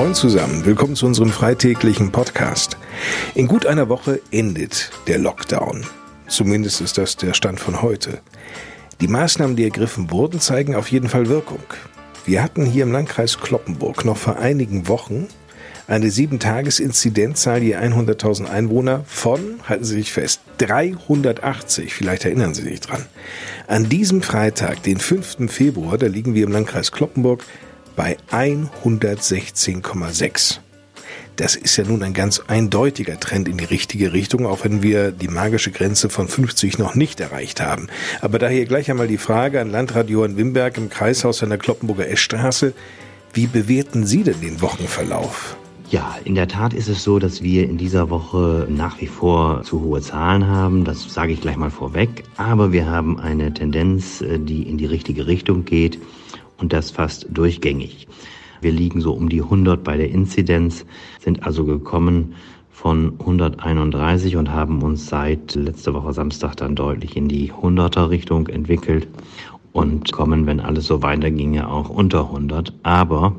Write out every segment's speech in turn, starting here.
Moin zusammen, willkommen zu unserem freitäglichen Podcast. In gut einer Woche endet der Lockdown. Zumindest ist das der Stand von heute. Die Maßnahmen, die ergriffen wurden, zeigen auf jeden Fall Wirkung. Wir hatten hier im Landkreis Kloppenburg noch vor einigen Wochen eine 7-Tages-Inzidenzzahl je 100.000 Einwohner von, halten Sie sich fest, 380. Vielleicht erinnern Sie sich dran. An diesem Freitag, den 5. Februar, da liegen wir im Landkreis Kloppenburg bei 116,6. Das ist ja nun ein ganz eindeutiger Trend in die richtige Richtung, auch wenn wir die magische Grenze von 50 noch nicht erreicht haben. Aber daher gleich einmal die Frage an Landrat Johann Wimberg im Kreishaus an der Kloppenburger Eschstraße. Wie bewerten Sie denn den Wochenverlauf? Ja, in der Tat ist es so, dass wir in dieser Woche nach wie vor zu hohe Zahlen haben. Das sage ich gleich mal vorweg. Aber wir haben eine Tendenz, äh, die in die richtige Richtung geht und das fast durchgängig. Wir liegen so um die 100 bei der Inzidenz, sind also gekommen von 131 und haben uns seit letzter Woche Samstag dann deutlich in die 100er Richtung entwickelt und kommen, wenn alles so weiterginge, auch unter 100. Aber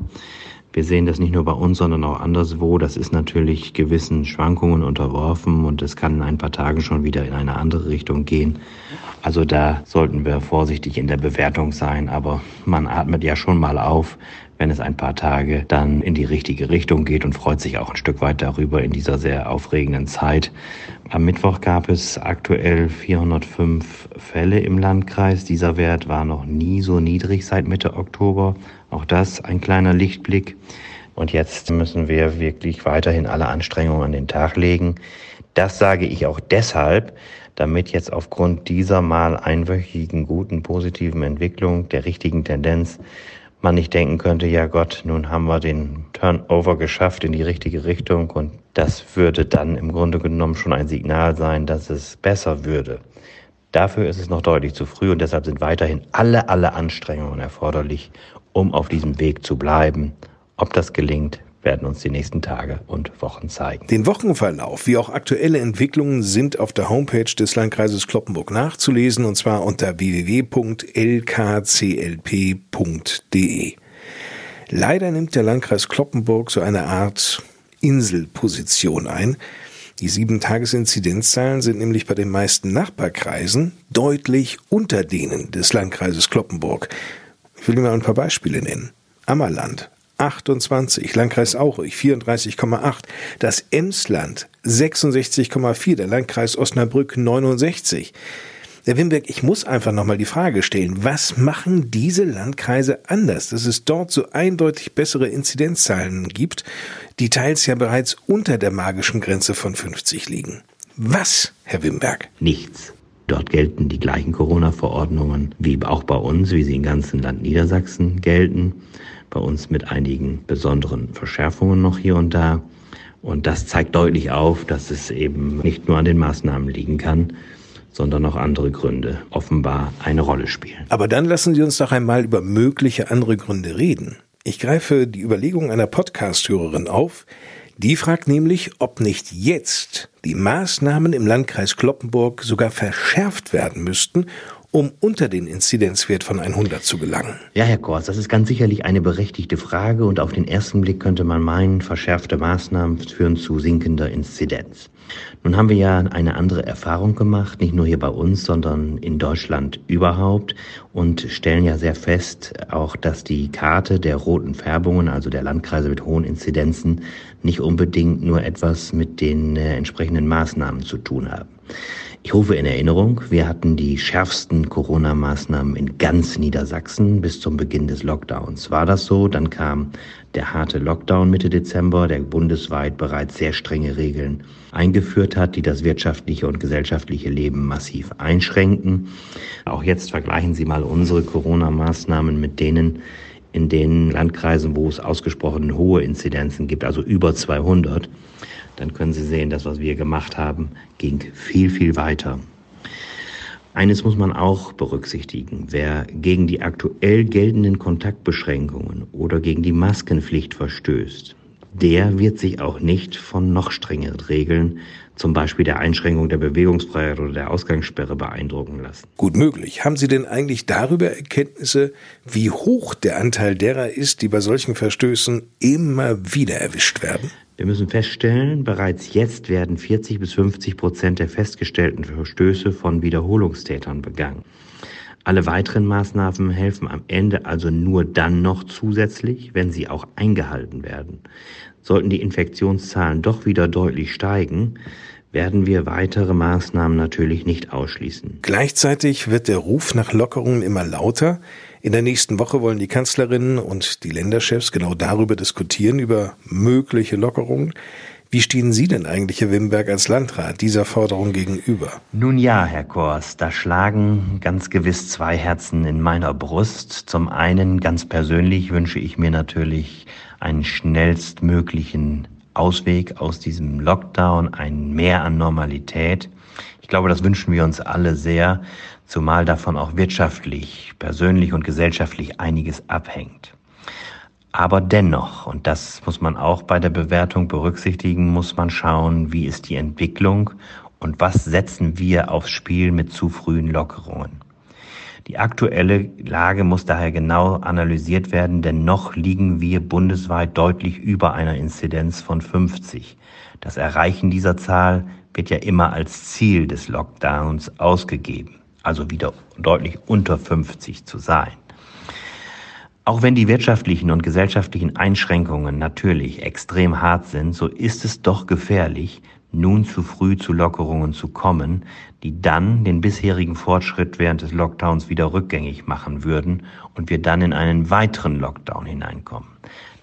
wir sehen das nicht nur bei uns, sondern auch anderswo. Das ist natürlich gewissen Schwankungen unterworfen und es kann in ein paar Tagen schon wieder in eine andere Richtung gehen. Also da sollten wir vorsichtig in der Bewertung sein, aber man atmet ja schon mal auf, wenn es ein paar Tage dann in die richtige Richtung geht und freut sich auch ein Stück weit darüber in dieser sehr aufregenden Zeit. Am Mittwoch gab es aktuell 405 Fälle im Landkreis. Dieser Wert war noch nie so niedrig seit Mitte Oktober. Auch das ein kleiner Lichtblick. Und jetzt müssen wir wirklich weiterhin alle Anstrengungen an den Tag legen. Das sage ich auch deshalb, damit jetzt aufgrund dieser mal einwöchigen guten positiven Entwicklung der richtigen Tendenz man nicht denken könnte, ja Gott, nun haben wir den Turnover geschafft in die richtige Richtung und das würde dann im Grunde genommen schon ein Signal sein, dass es besser würde. Dafür ist es noch deutlich zu früh und deshalb sind weiterhin alle, alle Anstrengungen erforderlich, um auf diesem Weg zu bleiben. Ob das gelingt, werden uns die nächsten Tage und Wochen zeigen. Den Wochenverlauf wie auch aktuelle Entwicklungen sind auf der Homepage des Landkreises Kloppenburg nachzulesen und zwar unter www.lkclp.de. Leider nimmt der Landkreis Kloppenburg so eine Art Inselposition ein. Die sieben Tagesinzidenzzahlen sind nämlich bei den meisten Nachbarkreisen deutlich unter denen des Landkreises Kloppenburg. Ich will Ihnen mal ein paar Beispiele nennen. Ammerland 28, Landkreis Aurich 34,8, das Emsland 66,4, der Landkreis Osnabrück 69. Herr Wimberg, ich muss einfach nochmal die Frage stellen, was machen diese Landkreise anders, dass es dort so eindeutig bessere Inzidenzzahlen gibt, die teils ja bereits unter der magischen Grenze von 50 liegen? Was, Herr Wimberg? Nichts. Dort gelten die gleichen Corona-Verordnungen wie auch bei uns, wie sie im ganzen Land Niedersachsen gelten bei uns mit einigen besonderen Verschärfungen noch hier und da. Und das zeigt deutlich auf, dass es eben nicht nur an den Maßnahmen liegen kann, sondern auch andere Gründe offenbar eine Rolle spielen. Aber dann lassen Sie uns doch einmal über mögliche andere Gründe reden. Ich greife die Überlegung einer Podcast-Hörerin auf, die fragt nämlich, ob nicht jetzt die Maßnahmen im Landkreis Kloppenburg sogar verschärft werden müssten, um unter den Inzidenzwert von 100 zu gelangen? Ja, Herr Kors, das ist ganz sicherlich eine berechtigte Frage und auf den ersten Blick könnte man meinen, verschärfte Maßnahmen führen zu sinkender Inzidenz. Nun haben wir ja eine andere Erfahrung gemacht, nicht nur hier bei uns, sondern in Deutschland überhaupt und stellen ja sehr fest auch, dass die Karte der roten Färbungen, also der Landkreise mit hohen Inzidenzen, nicht unbedingt nur etwas mit den äh, entsprechenden Maßnahmen zu tun haben. Ich rufe in Erinnerung, wir hatten die schärfsten Corona-Maßnahmen in ganz Niedersachsen bis zum Beginn des Lockdowns. War das so? Dann kam der harte Lockdown Mitte Dezember, der bundesweit bereits sehr strenge Regeln eingeführt hat, die das wirtschaftliche und gesellschaftliche Leben massiv einschränken. Auch jetzt vergleichen Sie mal unsere Corona-Maßnahmen mit denen in den Landkreisen, wo es ausgesprochen hohe Inzidenzen gibt, also über 200. dann können Sie sehen, das, was wir gemacht haben, ging viel, viel weiter. Eines muss man auch berücksichtigen. Wer gegen die aktuell geltenden Kontaktbeschränkungen oder gegen die Maskenpflicht verstößt, der wird sich auch nicht von noch strengeren Regeln, zum Beispiel der Einschränkung der Bewegungsfreiheit oder der Ausgangssperre, beeindrucken lassen. Gut möglich. Haben Sie denn eigentlich darüber Erkenntnisse, wie hoch der Anteil derer ist, die bei solchen Verstößen immer wieder erwischt werden? Wir müssen feststellen, bereits jetzt werden 40 bis 50 Prozent der festgestellten Verstöße von Wiederholungstätern begangen. Alle weiteren Maßnahmen helfen am Ende also nur dann noch zusätzlich, wenn sie auch eingehalten werden. Sollten die Infektionszahlen doch wieder deutlich steigen, werden wir weitere Maßnahmen natürlich nicht ausschließen. Gleichzeitig wird der Ruf nach Lockerungen immer lauter. In der nächsten Woche wollen die Kanzlerinnen und die Länderchefs genau darüber diskutieren, über mögliche Lockerungen. Wie stehen Sie denn eigentlich, Herr Wimberg, als Landrat dieser Forderung gegenüber? Nun ja, Herr Kors, da schlagen ganz gewiss zwei Herzen in meiner Brust. Zum einen, ganz persönlich, wünsche ich mir natürlich einen schnellstmöglichen Ausweg aus diesem Lockdown, ein Mehr an Normalität. Ich glaube, das wünschen wir uns alle sehr zumal davon auch wirtschaftlich, persönlich und gesellschaftlich einiges abhängt. Aber dennoch, und das muss man auch bei der Bewertung berücksichtigen, muss man schauen, wie ist die Entwicklung und was setzen wir aufs Spiel mit zu frühen Lockerungen. Die aktuelle Lage muss daher genau analysiert werden, denn noch liegen wir bundesweit deutlich über einer Inzidenz von 50. Das Erreichen dieser Zahl wird ja immer als Ziel des Lockdowns ausgegeben also wieder deutlich unter 50 zu sein. Auch wenn die wirtschaftlichen und gesellschaftlichen Einschränkungen natürlich extrem hart sind, so ist es doch gefährlich, nun zu früh zu Lockerungen zu kommen, die dann den bisherigen Fortschritt während des Lockdowns wieder rückgängig machen würden und wir dann in einen weiteren Lockdown hineinkommen.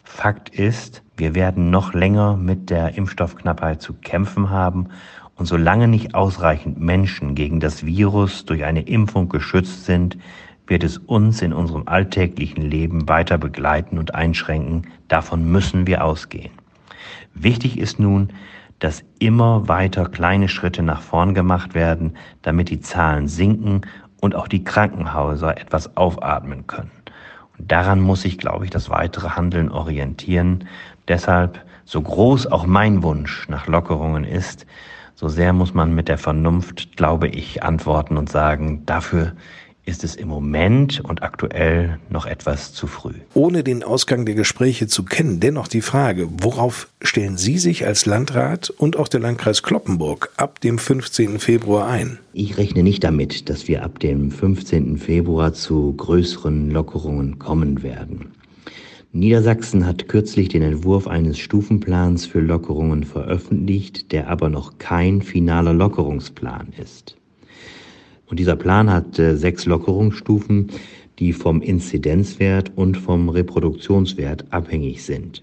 Fakt ist, wir werden noch länger mit der Impfstoffknappheit zu kämpfen haben und solange nicht ausreichend Menschen gegen das Virus durch eine Impfung geschützt sind, wird es uns in unserem alltäglichen Leben weiter begleiten und einschränken. Davon müssen wir ausgehen. Wichtig ist nun, dass immer weiter kleine Schritte nach vorn gemacht werden, damit die Zahlen sinken und auch die Krankenhäuser etwas aufatmen können. Und daran muss sich, glaube ich, das weitere Handeln orientieren. Deshalb, so groß auch mein Wunsch nach Lockerungen ist, so sehr muss man mit der Vernunft, glaube ich, antworten und sagen, dafür ist es im Moment und aktuell noch etwas zu früh. Ohne den Ausgang der Gespräche zu kennen, dennoch die Frage, worauf stellen Sie sich als Landrat und auch der Landkreis Kloppenburg ab dem 15. Februar ein? Ich rechne nicht damit, dass wir ab dem 15. Februar zu größeren Lockerungen kommen werden. Niedersachsen hat kürzlich den Entwurf eines Stufenplans für Lockerungen veröffentlicht, der aber noch kein finaler Lockerungsplan ist. Und dieser Plan hat äh, sechs Lockerungsstufen, die vom Inzidenzwert und vom Reproduktionswert abhängig sind.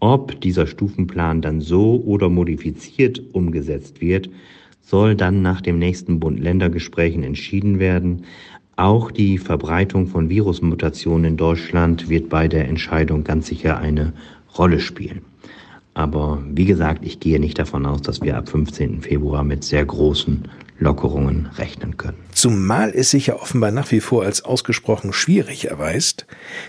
Ob dieser Stufenplan dann so oder modifiziert umgesetzt wird, soll dann nach dem nächsten Bund-Länder-Gesprächen entschieden werden. Auch die Verbreitung von Virusmutationen in Deutschland wird bei der Entscheidung ganz sicher eine Rolle spielen. Aber wie gesagt, ich gehe nicht davon aus, dass wir ab 15. Februar mit sehr großen Lockerungen rechnen können. Zumal es sich ja offenbar nach wie vor als ausgesprochen schwierig erweist,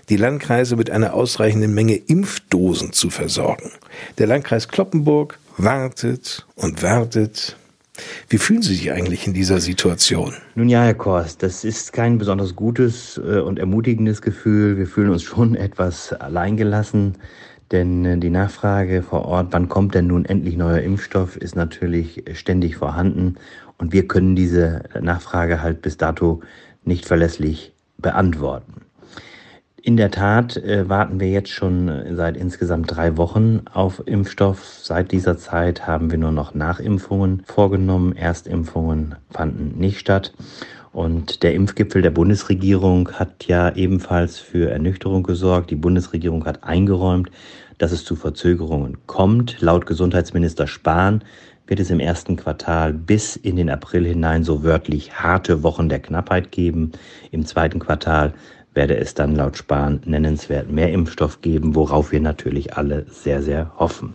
die Landkreise mit einer ausreichenden Menge Impfdosen zu versorgen. Der Landkreis Kloppenburg wartet und wartet wie fühlen Sie sich eigentlich in dieser Situation? Nun ja, Herr Kors, das ist kein besonders gutes äh, und ermutigendes Gefühl. Wir fühlen uns schon etwas alleingelassen, denn äh, die Nachfrage vor Ort, wann kommt denn nun endlich neuer Impfstoff, ist natürlich ständig vorhanden und wir können diese Nachfrage halt bis dato nicht verlässlich beantworten. In der Tat äh, warten wir jetzt schon äh, seit insgesamt drei Wochen auf Impfstoff. Seit dieser Zeit haben wir nur noch Nachimpfungen vorgenommen. Erstimpfungen fanden nicht statt. Und der Impfgipfel der Bundesregierung hat ja ebenfalls für Ernüchterung gesorgt. Die Bundesregierung hat eingeräumt, dass es zu Verzögerungen kommt. Laut Gesundheitsminister Spahn wird es im ersten Quartal bis in den April hinein so wörtlich harte Wochen der Knappheit geben. Im zweiten Quartal werde es dann laut Spahn nennenswert mehr Impfstoff geben, worauf wir natürlich alle sehr, sehr hoffen.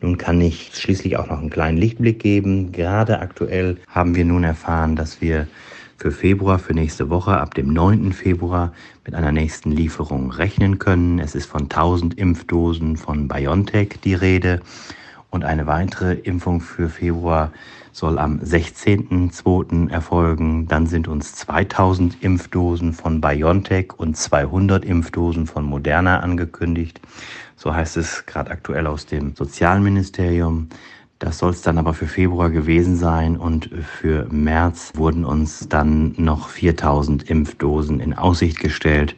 Nun kann ich schließlich auch noch einen kleinen Lichtblick geben. Gerade aktuell haben wir nun erfahren, dass wir für Februar, für nächste Woche, ab dem 9. Februar mit einer nächsten Lieferung rechnen können. Es ist von 1000 Impfdosen von BioNTech die Rede und eine weitere Impfung für Februar soll am 16.02. erfolgen. Dann sind uns 2000 Impfdosen von BioNTech und 200 Impfdosen von Moderna angekündigt. So heißt es gerade aktuell aus dem Sozialministerium. Das soll es dann aber für Februar gewesen sein und für März wurden uns dann noch 4000 Impfdosen in Aussicht gestellt.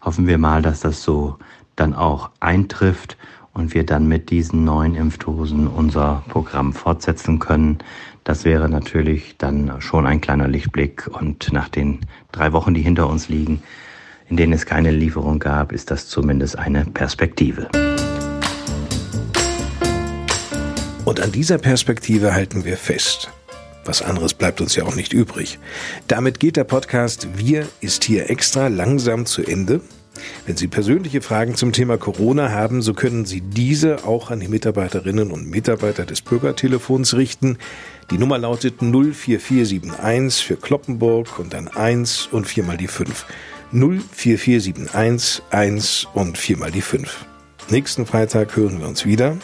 Hoffen wir mal, dass das so dann auch eintrifft und wir dann mit diesen neuen Impfdosen unser Programm fortsetzen können. Das wäre natürlich dann schon ein kleiner Lichtblick und nach den drei Wochen, die hinter uns liegen, in denen es keine Lieferung gab, ist das zumindest eine Perspektive. Und an dieser Perspektive halten wir fest. Was anderes bleibt uns ja auch nicht übrig. Damit geht der Podcast Wir ist hier extra langsam zu Ende. Wenn Sie persönliche Fragen zum Thema Corona haben, so können Sie diese auch an die Mitarbeiterinnen und Mitarbeiter des Bürgertelefons richten. Die Nummer lautet 04471 für Kloppenburg und dann 1 und viermal die 5. 04471 1 und viermal die 5. Nächsten Freitag hören wir uns wieder.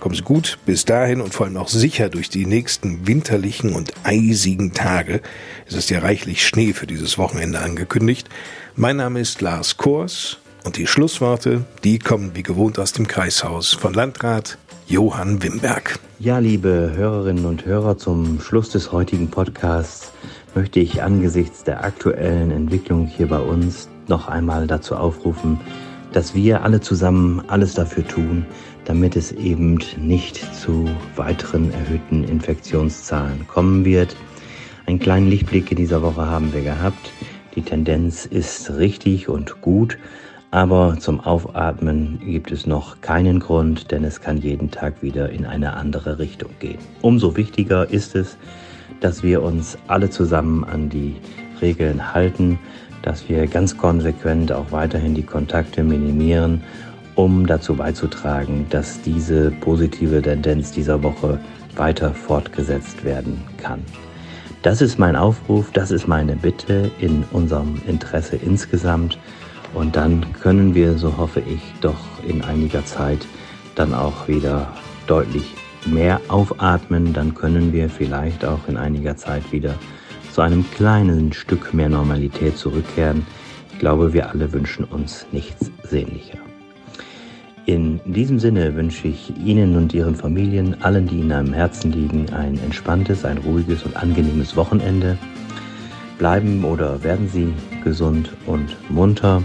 Kommen Sie gut bis dahin und vor allem auch sicher durch die nächsten winterlichen und eisigen Tage. Es ist ja reichlich Schnee für dieses Wochenende angekündigt. Mein Name ist Lars Kors und die Schlussworte, die kommen wie gewohnt aus dem Kreishaus von Landrat Johann Wimberg. Ja, liebe Hörerinnen und Hörer, zum Schluss des heutigen Podcasts möchte ich angesichts der aktuellen Entwicklung hier bei uns noch einmal dazu aufrufen, dass wir alle zusammen alles dafür tun, damit es eben nicht zu weiteren erhöhten Infektionszahlen kommen wird. Einen kleinen Lichtblick in dieser Woche haben wir gehabt. Die Tendenz ist richtig und gut, aber zum Aufatmen gibt es noch keinen Grund, denn es kann jeden Tag wieder in eine andere Richtung gehen. Umso wichtiger ist es, dass wir uns alle zusammen an die Regeln halten, dass wir ganz konsequent auch weiterhin die Kontakte minimieren, um dazu beizutragen, dass diese positive Tendenz dieser Woche weiter fortgesetzt werden kann. Das ist mein Aufruf, das ist meine Bitte in unserem Interesse insgesamt. Und dann können wir, so hoffe ich, doch in einiger Zeit dann auch wieder deutlich mehr aufatmen. Dann können wir vielleicht auch in einiger Zeit wieder zu einem kleinen Stück mehr Normalität zurückkehren. Ich glaube, wir alle wünschen uns nichts sehnlicher. In diesem Sinne wünsche ich Ihnen und Ihren Familien, allen, die Ihnen am Herzen liegen, ein entspanntes, ein ruhiges und angenehmes Wochenende. Bleiben oder werden Sie gesund und munter.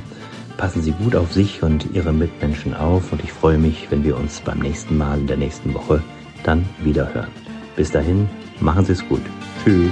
Passen Sie gut auf sich und Ihre Mitmenschen auf und ich freue mich, wenn wir uns beim nächsten Mal in der nächsten Woche dann wieder hören. Bis dahin, machen Sie es gut. Tschüss.